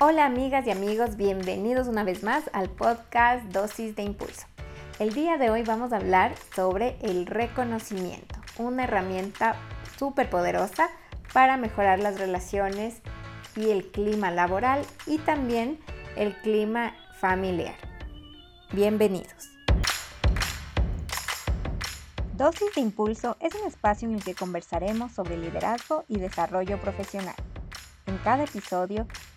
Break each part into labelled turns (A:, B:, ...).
A: Hola amigas y amigos, bienvenidos una vez más al podcast Dosis de Impulso. El día de hoy vamos a hablar sobre el reconocimiento, una herramienta súper poderosa para mejorar las relaciones y el clima laboral y también el clima familiar. Bienvenidos. Dosis de Impulso es un espacio en el que conversaremos sobre liderazgo y desarrollo profesional en cada episodio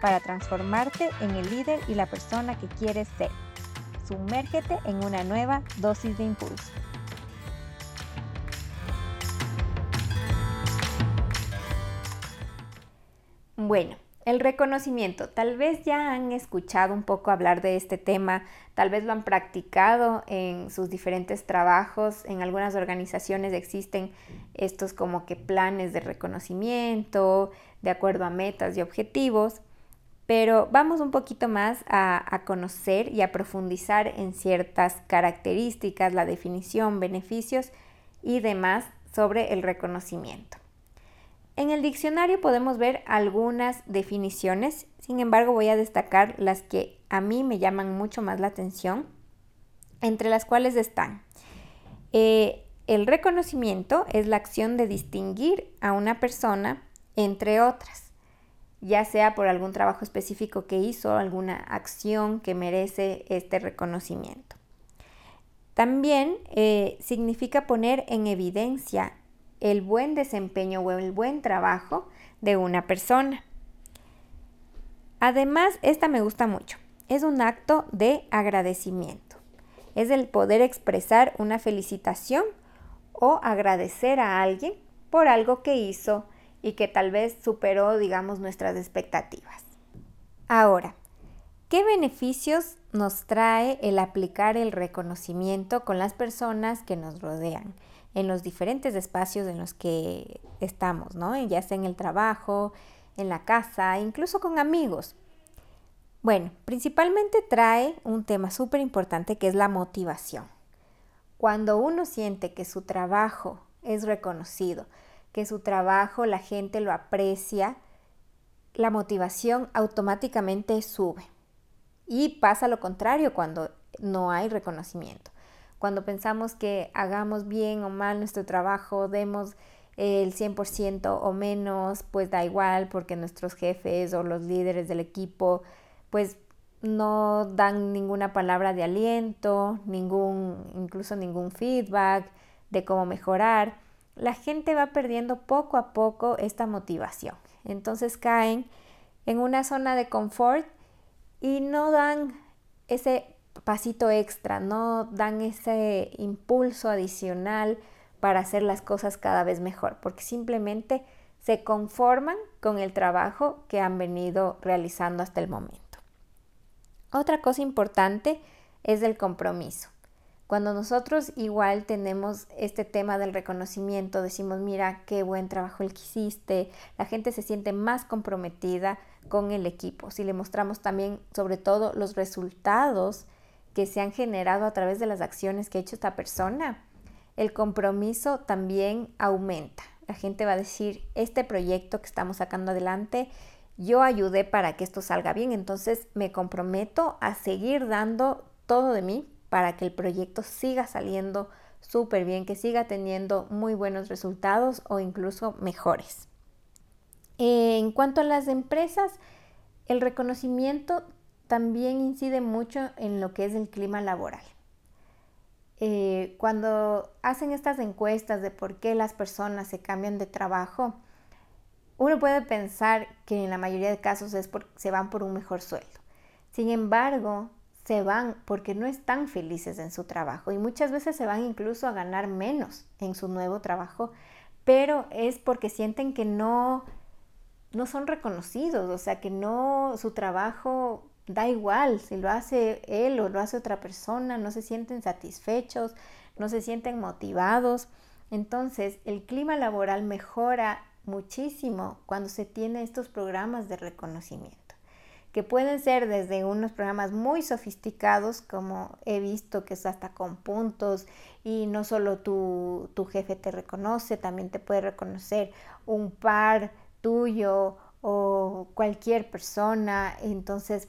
A: para transformarte en el líder y la persona que quieres ser. Sumérgete en una nueva dosis de impulso. Bueno, el reconocimiento. Tal vez ya han escuchado un poco hablar de este tema, tal vez lo han practicado en sus diferentes trabajos. En algunas organizaciones existen estos como que planes de reconocimiento, de acuerdo a metas y objetivos. Pero vamos un poquito más a, conocer y a profundizar en ciertas características, la definición, beneficios y demás sobre el reconocimiento. En el diccionario podemos ver algunas definiciones, sin embargo voy a destacar las que a mí me llaman mucho más la atención, entre las cuales están eh, el reconocimiento es la acción de distinguir a una persona entre otras ya sea por algún trabajo específico que hizo, alguna acción que merece este reconocimiento. También eh, significa poner en evidencia el buen desempeño o el buen trabajo de una persona. Además, esta me gusta mucho. Es un acto de agradecimiento. Es el poder expresar una felicitación o agradecer a alguien por algo que hizo y que tal vez superó, digamos, nuestras expectativas. Ahora, ¿qué beneficios nos trae el aplicar el reconocimiento con las personas que nos rodean? en los diferentes espacios en los que estamos, ¿no? Ya sea en el trabajo, en la casa, incluso con amigos. Bueno, principalmente trae un tema súper importante que es la motivación. Cuando uno siente que su trabajo es reconocido, que su trabajo la gente lo aprecia, la motivación automáticamente sube. Y pasa lo contrario cuando no hay reconocimiento. Cuando pensamos que hagamos bien o mal nuestro trabajo, demos el 100% o menos, pues da igual porque nuestros jefes o los líderes del equipo pues no dan ninguna palabra de aliento, ningún incluso ningún feedback de cómo mejorar la gente va perdiendo poco a poco esta motivación. Entonces caen en una zona de confort y no dan ese pasito extra, no dan ese impulso adicional para hacer las cosas cada vez mejor, porque simplemente se conforman con el trabajo que han venido realizando hasta el momento. Otra cosa importante es el compromiso. Cuando nosotros igual tenemos este tema del reconocimiento, decimos, mira, qué buen trabajo el que hiciste, la gente se siente más comprometida con el equipo. Si le mostramos también, sobre todo, los resultados que se han generado a través de las acciones que ha hecho esta persona, el compromiso también aumenta. La gente va a decir, este proyecto que estamos sacando adelante, yo ayudé para que esto salga bien, entonces me comprometo a seguir dando todo de mí para que el proyecto siga saliendo súper bien, que siga teniendo muy buenos resultados o incluso mejores. En cuanto a las empresas, el reconocimiento también incide mucho en lo que es el clima laboral. Eh, cuando hacen estas encuestas de por qué las personas se cambian de trabajo, uno puede pensar que en la mayoría de casos es porque se van por un mejor sueldo. Sin embargo, se van porque no están felices en su trabajo y muchas veces se van incluso a ganar menos en su nuevo trabajo, pero es porque sienten que no no son reconocidos, o sea, que no su trabajo da igual si lo hace él o lo hace otra persona, no se sienten satisfechos, no se sienten motivados. Entonces, el clima laboral mejora muchísimo cuando se tiene estos programas de reconocimiento que pueden ser desde unos programas muy sofisticados, como he visto que es hasta con puntos, y no solo tu, tu jefe te reconoce, también te puede reconocer un par tuyo o cualquier persona. Entonces,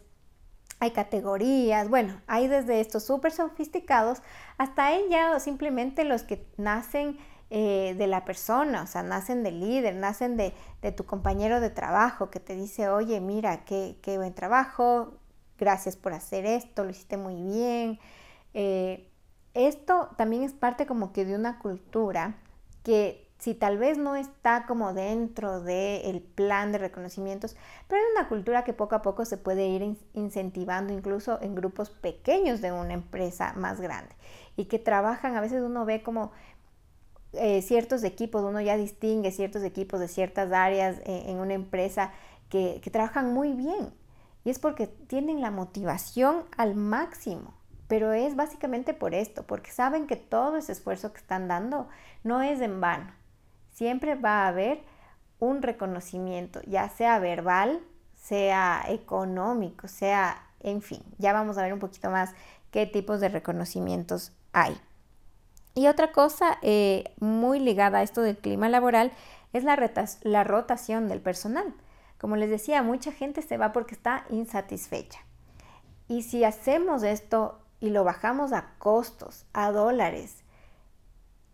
A: hay categorías, bueno, hay desde estos súper sofisticados hasta ella simplemente los que nacen eh, de la persona, o sea, nacen del líder, nacen de, tu compañero de trabajo que te dice, oye, mira, qué, buen trabajo, gracias por hacer esto, lo hiciste muy bien. Eh, esto también es parte como que de una cultura que si tal vez no está como dentro del plan de reconocimientos, pero es una cultura que poco a poco se puede ir incentivando incluso en grupos pequeños de una empresa más grande y que trabajan, a veces uno ve como eh, ciertos equipos, uno ya distingue ciertos equipos de ciertas áreas eh, en una empresa que, trabajan muy bien. Y es porque tienen la motivación al máximo. Pero es básicamente por esto, porque saben que todo ese esfuerzo que están dando no es en vano. Siempre va a haber un reconocimiento, ya sea verbal, sea económico, sea, en fin, ya vamos a ver un poquito más qué tipos de reconocimientos hay. Y otra cosa eh, muy ligada a esto del clima laboral es la, la rotación del personal. Como les decía, mucha gente se va porque está insatisfecha. Y si hacemos esto y lo bajamos a costos, a dólares,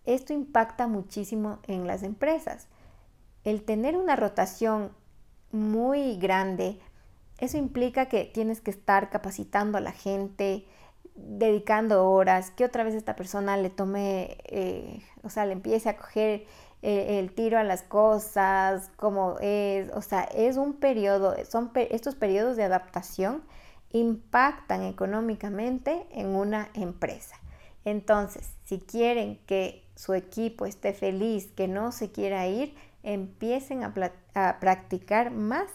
A: esto impacta muchísimo en las empresas. El tener una rotación muy grande, eso implica que tienes que estar capacitando a la gente, dedicando horas, que otra vez esta persona le tome, eh, o sea, le empiece a coger eh, el tiro a las cosas, como es, o sea, es un periodo, son estos periodos de adaptación impactan económicamente en una empresa. Entonces, si quieren que su equipo esté feliz, que no se quiera ir, empiecen a, a practicar más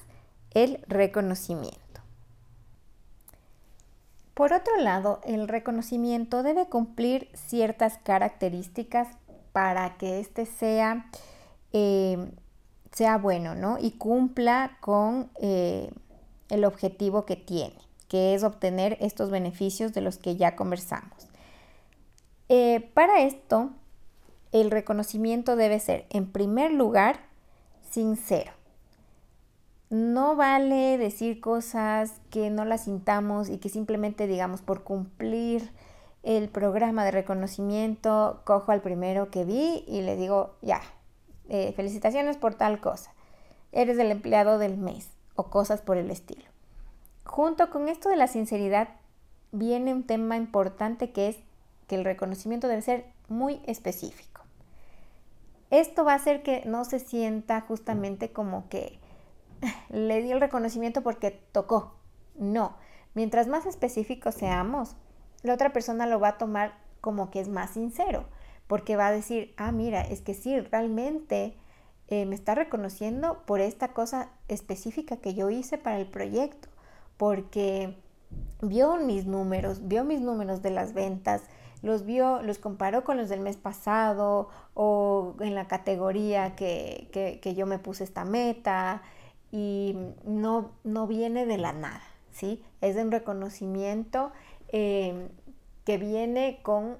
A: el reconocimiento. Por otro lado, el reconocimiento debe cumplir ciertas características para que éste sea, eh, sea bueno ¿no? y cumpla con eh, el objetivo que tiene, que es obtener estos beneficios de los que ya conversamos. Eh, para esto, el reconocimiento debe ser, en primer lugar, sincero. No vale decir cosas que no las sintamos y que simplemente digamos por cumplir el programa de reconocimiento, cojo al primero que vi y le digo, ya, eh, felicitaciones por tal cosa, eres el empleado del mes o cosas por el estilo. Junto con esto de la sinceridad viene un tema importante que es que el reconocimiento debe ser muy específico. Esto va a hacer que no se sienta justamente como que le di el reconocimiento porque tocó. No, mientras más específicos seamos, la otra persona lo va a tomar como que es más sincero, porque va a decir, ah, mira, es que sí, realmente eh, me está reconociendo por esta cosa específica que yo hice para el proyecto, porque vio mis números, vio mis números de las ventas, los vio, los comparó con los del mes pasado o en la categoría que, que yo me puse esta meta, y no, no viene de la nada, ¿sí? Es un reconocimiento eh, que viene con,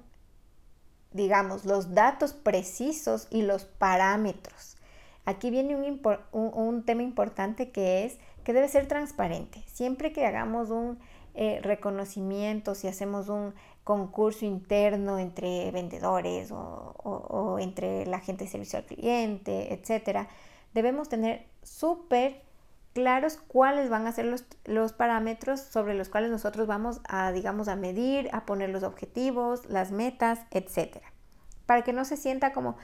A: digamos, los datos precisos y los parámetros. Aquí viene un, tema importante que es que debe ser transparente. Siempre que hagamos un eh, reconocimiento, si hacemos un concurso interno entre vendedores o, o entre la gente de servicio al cliente, etcétera, debemos tener súper claros cuáles van a ser los, parámetros sobre los cuales nosotros vamos a, digamos, a medir, a poner los objetivos, las metas, etcétera. Para que no se sienta como,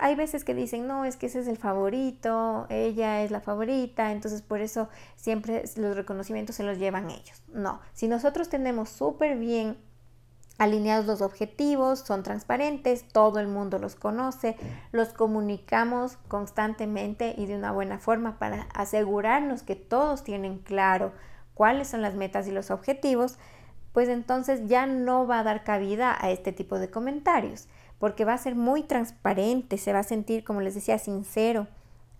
A: hay veces que dicen, no, es que ese es el favorito, ella es la favorita, entonces por eso siempre los reconocimientos se los llevan ellos. No, si nosotros tenemos súper bien alineados los objetivos, son transparentes, todo el mundo los conoce, los comunicamos constantemente y de una buena forma para asegurarnos que todos tienen claro cuáles son las metas y los objetivos, pues entonces ya no va a dar cabida a este tipo de comentarios, porque va a ser muy transparente, se va a sentir, como les decía, sincero.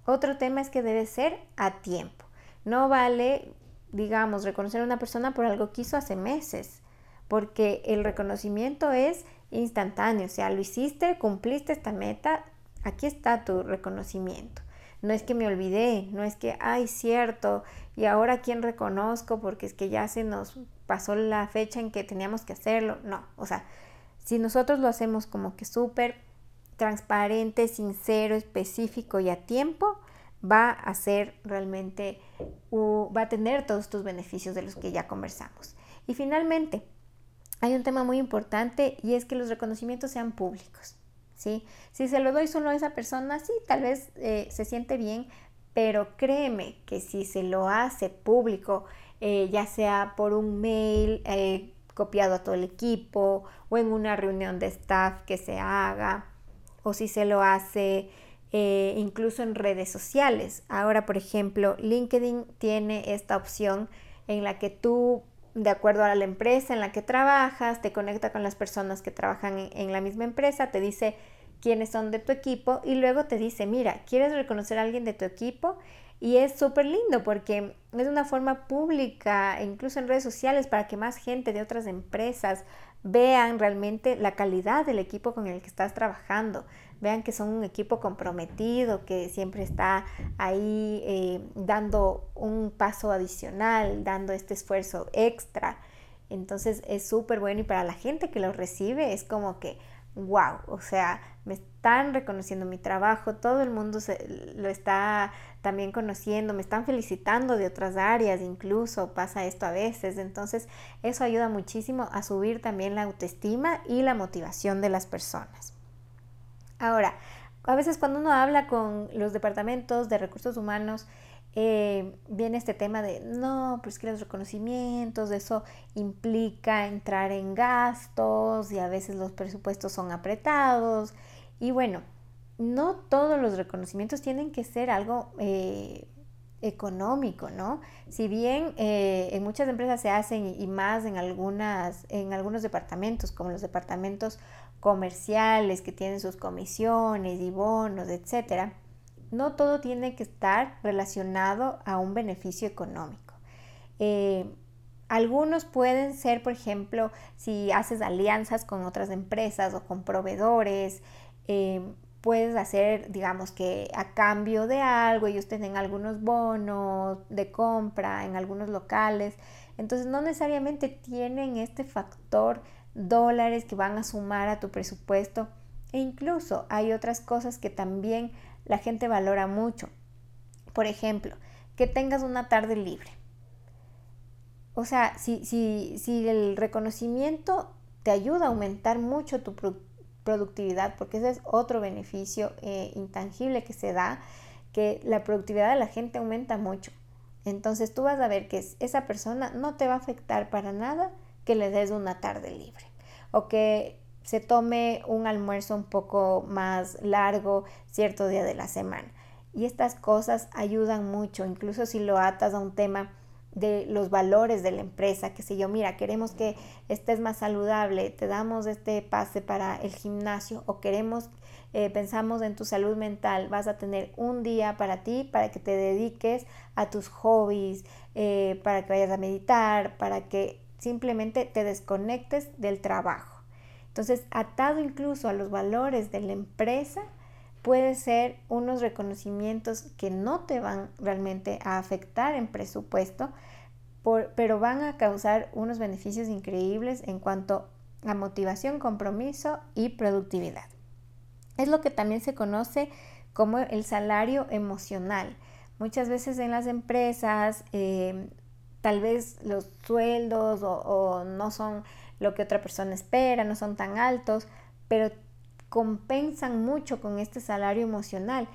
A: Otro tema es que debe ser a tiempo. No vale, digamos, reconocer a una persona por algo que hizo hace meses, porque el reconocimiento es instantáneo, o sea, lo hiciste, cumpliste esta meta, aquí está tu reconocimiento. No es que me olvidé, no es que, ay, cierto, y ahora quién reconozco porque es que ya se nos pasó la fecha en que teníamos que hacerlo. No, o sea, si nosotros lo hacemos como que súper transparente, sincero, específico y a tiempo, va a ser realmente, va a tener todos estos beneficios de los que ya conversamos. Y finalmente, hay un tema muy importante y es que los reconocimientos sean públicos. ¿sí? Si se lo doy solo a esa persona, sí, tal vez eh, se siente bien, pero créeme que si se lo hace público, eh, ya sea por un mail eh, copiado a todo el equipo o en una reunión de staff que se haga, o si se lo hace incluso en redes sociales. Ahora, por ejemplo, LinkedIn tiene esta opción en la que tú de acuerdo a la empresa en la que trabajas, te conecta con las personas que trabajan en, la misma empresa, te dice quiénes son de tu equipo y luego te dice, mira, ¿quieres reconocer a alguien de tu equipo? Y es súper lindo porque es una forma pública, incluso en redes sociales, para que más gente de otras empresas vean realmente la calidad del equipo con el que estás trabajando vean que son un equipo comprometido, que siempre está ahí eh, dando un paso adicional, dando este esfuerzo extra. Entonces es súper bueno y para la gente que lo recibe es como que, wow, o sea, me están reconociendo mi trabajo, todo el mundo se, lo está también conociendo, me están felicitando de otras áreas, incluso pasa esto a veces, entonces eso ayuda muchísimo a subir también la autoestima y la motivación de las personas. Ahora, a veces cuando uno habla con los departamentos de recursos humanos, eh, viene este tema de, no, pues que los reconocimientos, eso implica entrar en gastos y a veces los presupuestos son apretados. Y bueno, no todos los reconocimientos tienen que ser algo eh, económico, ¿no? Si bien eh, en muchas empresas se hacen y más en, algunas, en algunos departamentos, como los departamentos comerciales que tienen sus comisiones y bonos, etcétera, no todo tiene que estar relacionado a un beneficio económico. Eh, algunos pueden ser, por ejemplo, si haces alianzas con otras empresas o con proveedores, eh, puedes hacer, digamos que a cambio de algo, ellos tienen algunos bonos de compra en algunos locales. Entonces no necesariamente tienen este factor dólares que van a sumar a tu presupuesto. E incluso hay otras cosas que también la gente valora mucho. Por ejemplo, que tengas una tarde libre. O sea, si, si, si el reconocimiento te ayuda a aumentar mucho tu productividad, porque ese es otro beneficio eh, intangible que se da, que la productividad de la gente aumenta mucho. Entonces tú vas a ver que esa persona no te va a afectar para nada que le des una tarde libre o que se tome un almuerzo un poco más largo cierto día de la semana. Y estas cosas ayudan mucho, incluso si lo atas a un tema de los valores de la empresa, que sé yo, mira, queremos que estés más saludable, te damos este pase para el gimnasio o queremos, eh, pensamos en tu salud mental, vas a tener un día para ti, para que te dediques a tus hobbies, eh, para que vayas a meditar, para que simplemente te desconectes del trabajo. Entonces, atado incluso a los valores de la empresa, puede ser unos reconocimientos que no te van realmente a afectar en presupuesto, pero van a causar unos beneficios increíbles en cuanto a motivación, compromiso y productividad. Es lo que también se conoce como el salario emocional. Muchas veces en las empresas eh, tal vez los sueldos o, no son lo que otra persona espera, no son tan altos, pero compensan mucho con este salario emocional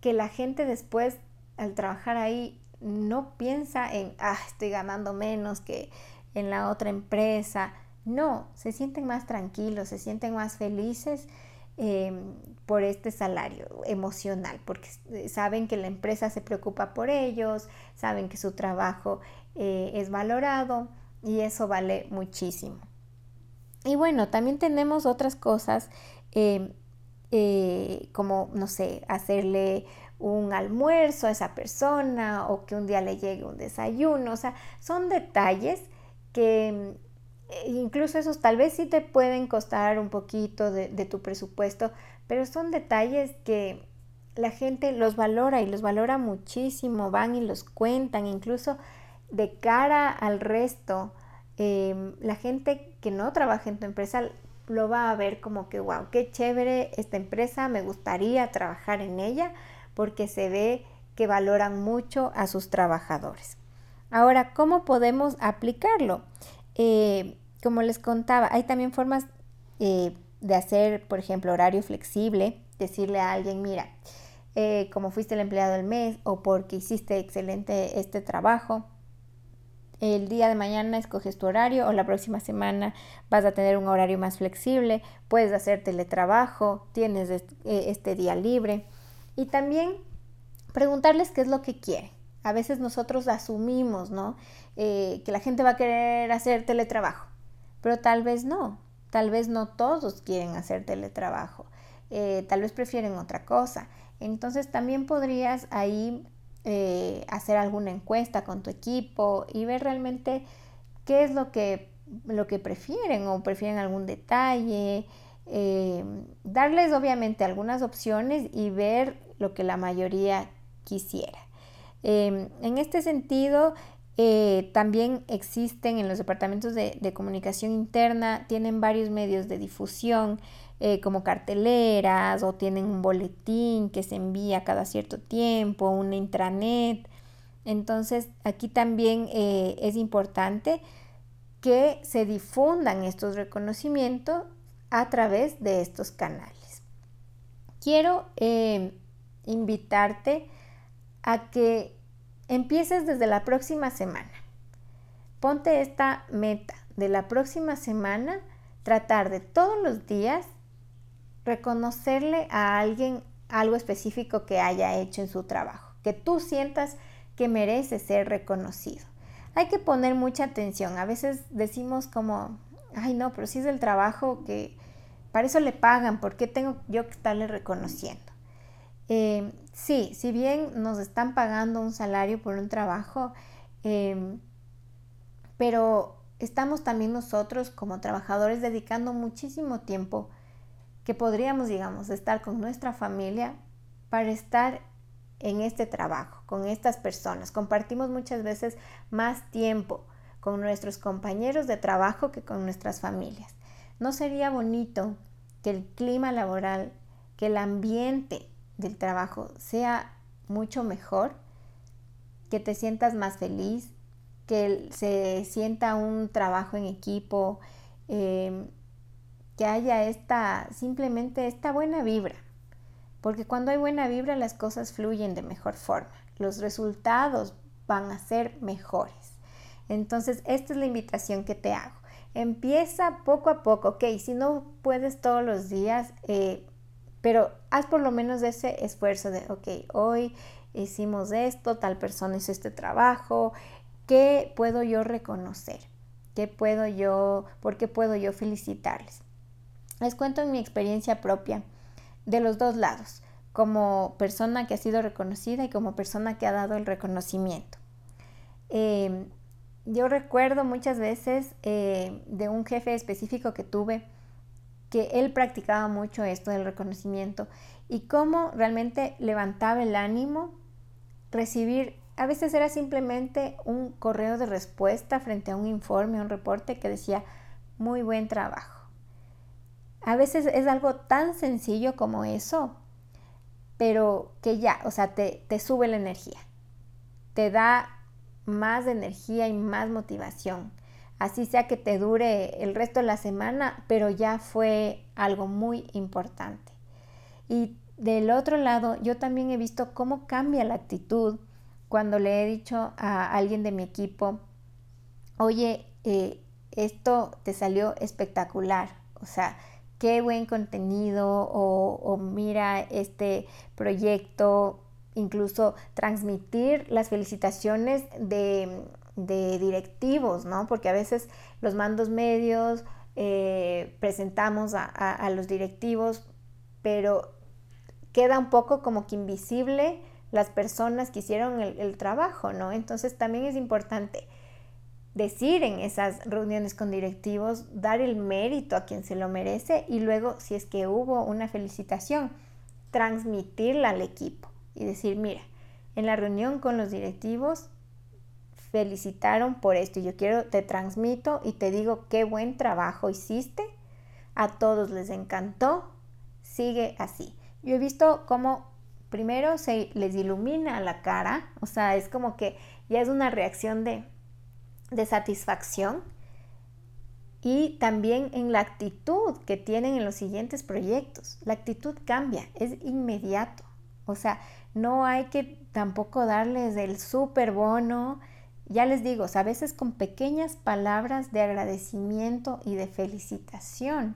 A: que la gente después al trabajar ahí no piensa en, ah, estoy ganando menos que en la otra empresa. No, se sienten más tranquilos, se sienten más felices Em, por este salario emocional, porque saben que la empresa se preocupa por ellos, saben que su trabajo eh, es valorado y eso vale muchísimo. Y bueno, también tenemos otras cosas em, eh, como, no sé, hacerle un almuerzo a esa persona o que un día le llegue un desayuno. O sea, son detalles que eh, incluso esos tal vez sí te pueden costar un poquito de, de tu presupuesto, pero son detalles que la gente los valora y los valora muchísimo, van y los cuentan, incluso de cara al resto, em, la gente que no trabaja en tu empresa lo va a ver como que, wow, qué chévere esta empresa, me gustaría trabajar en ella porque se ve que valoran mucho a sus trabajadores. Ahora, ¿cómo podemos aplicarlo? Eh, como les contaba, hay también formas eh, de hacer, por ejemplo, horario flexible, decirle a alguien, mira, eh, como fuiste el empleado del mes o porque hiciste excelente este trabajo, el día de mañana escoges tu horario o la próxima semana vas a tener un horario más flexible, puedes hacer teletrabajo, tienes este día libre y también preguntarles qué es lo que quieren. A veces nosotros asumimos, ¿no? Eh, que la gente va a querer hacer teletrabajo, pero tal vez no, tal vez no todos quieren hacer teletrabajo, eh, tal vez prefieren otra cosa. Entonces también podrías ahí eh, hacer alguna encuesta con tu equipo y ver realmente qué es lo que, lo que prefieren o prefieren algún detalle. Darles obviamente algunas opciones y ver lo que la mayoría quisiera. Em, en este sentido, eh, también existen en los departamentos de, comunicación interna, tienen varios medios de difusión. Eh, como carteleras o tienen un boletín que se envía cada cierto tiempo, una intranet. Entonces aquí también eh, es importante que se difundan estos reconocimientos a través de estos canales. Quiero eh, invitarte a que empieces desde la próxima semana. Ponte esta meta de la próxima semana, tratar de todos los días reconocerle a alguien algo específico que haya hecho en su trabajo, que tú sientas que merece ser reconocido. Hay que poner mucha atención. A veces decimos como, ay no, pero si es el trabajo que para eso le pagan, ¿por qué tengo yo que estarle reconociendo? Eh, sí, si bien nos están pagando un salario por un trabajo, em, pero estamos también nosotros como trabajadores dedicando muchísimo tiempo que podríamos, digamos, estar con nuestra familia para estar en este trabajo, con estas personas. Compartimos muchas veces más tiempo con nuestros compañeros de trabajo que con nuestras familias. ¿No sería bonito que el clima laboral, que el ambiente del trabajo sea mucho mejor? Que te sientas más feliz, que se sienta un trabajo en equipo, eh, que haya esta, simplemente esta buena vibra. Porque cuando hay buena vibra las cosas fluyen de mejor forma. Los resultados van a ser mejores. Entonces, esta es la invitación que te hago. Empieza poco a poco, ok, si no puedes todos los días, eh, pero haz por lo menos ese esfuerzo de, ok, hoy hicimos esto, tal persona hizo este trabajo, ¿qué puedo yo reconocer? ¿Qué puedo yo, por qué puedo yo felicitarles? Les cuento en mi experiencia propia de los dos lados, como persona que ha sido reconocida y como persona que ha dado el reconocimiento. Em, yo recuerdo muchas veces eh, de un jefe específico que tuve que él practicaba mucho esto del reconocimiento y cómo realmente levantaba el ánimo recibir, a veces era simplemente un correo de respuesta frente a un informe, un reporte que decía, muy buen trabajo a veces es algo tan sencillo como eso, pero que ya, o sea, te, sube la energía, te da más energía y más motivación. Así sea que te dure el resto de la semana, pero ya fue algo muy importante. Y del otro lado, yo también he visto cómo cambia la actitud cuando le he dicho a alguien de mi equipo, oye, eh, esto te salió espectacular. O sea, qué buen contenido o, mira este proyecto, incluso transmitir las felicitaciones de, de directivos, ¿no? Porque a veces los mandos medios eh, presentamos a, los directivos, pero queda un poco como que invisible las personas que hicieron el, el trabajo, ¿no? Entonces también es importante decir en esas reuniones con directivos, dar el mérito a quien se lo merece y luego, si es que hubo una felicitación, transmitirla al equipo y decir, mira, en la reunión con los directivos felicitaron por esto y yo quiero, te transmito y te digo qué buen trabajo hiciste, a todos les encantó, sigue así. Yo he visto cómo primero se les ilumina la cara, o sea, es como que ya es una reacción de, de satisfacción y también en la actitud que tienen en los siguientes proyectos. La actitud cambia, es inmediato. O sea, no hay que tampoco darles el super bono. Ya les digo, a veces con pequeñas palabras de agradecimiento y de felicitación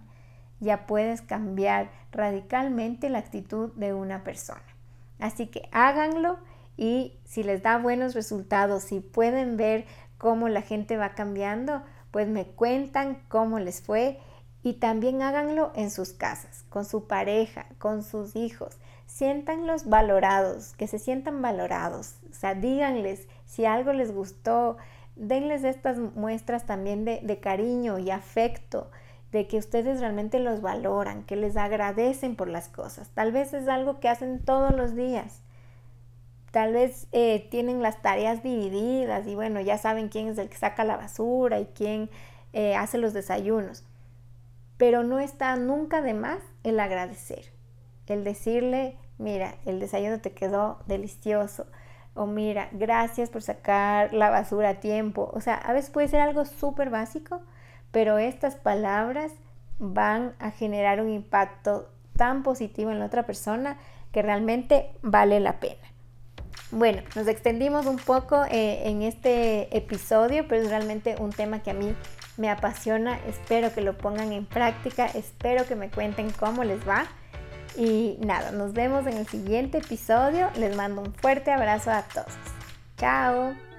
A: ya puedes cambiar radicalmente la actitud de una persona. Así que háganlo y si les da buenos resultados, si pueden ver cómo la gente va cambiando, pues me cuentan cómo les fue y también háganlo en sus casas, con su pareja, con sus hijos. Siéntanlos valorados, que se sientan valorados. O sea, díganles si algo les gustó, denles estas muestras también de, de cariño y afecto, de que ustedes realmente los valoran, que les agradecen por las cosas. Tal vez es algo que hacen todos los días Tal vez eh, tienen las tareas divididas y bueno, ya saben quién es el que saca la basura y quién eh, hace los desayunos. Pero no está nunca de más el agradecer, el decirle, mira, el desayuno te quedó delicioso. O mira, gracias por sacar la basura a tiempo. O sea, a veces puede ser algo súper básico, pero estas palabras van a generar un impacto tan positivo en la otra persona que realmente vale la pena. Bueno, nos extendimos un poco eh, en este episodio, pero es realmente un tema que a mí me apasiona. Espero que lo pongan en práctica, espero que me cuenten cómo les va. Y nada, nos vemos en el siguiente episodio. Les mando un fuerte abrazo a todos. Chao.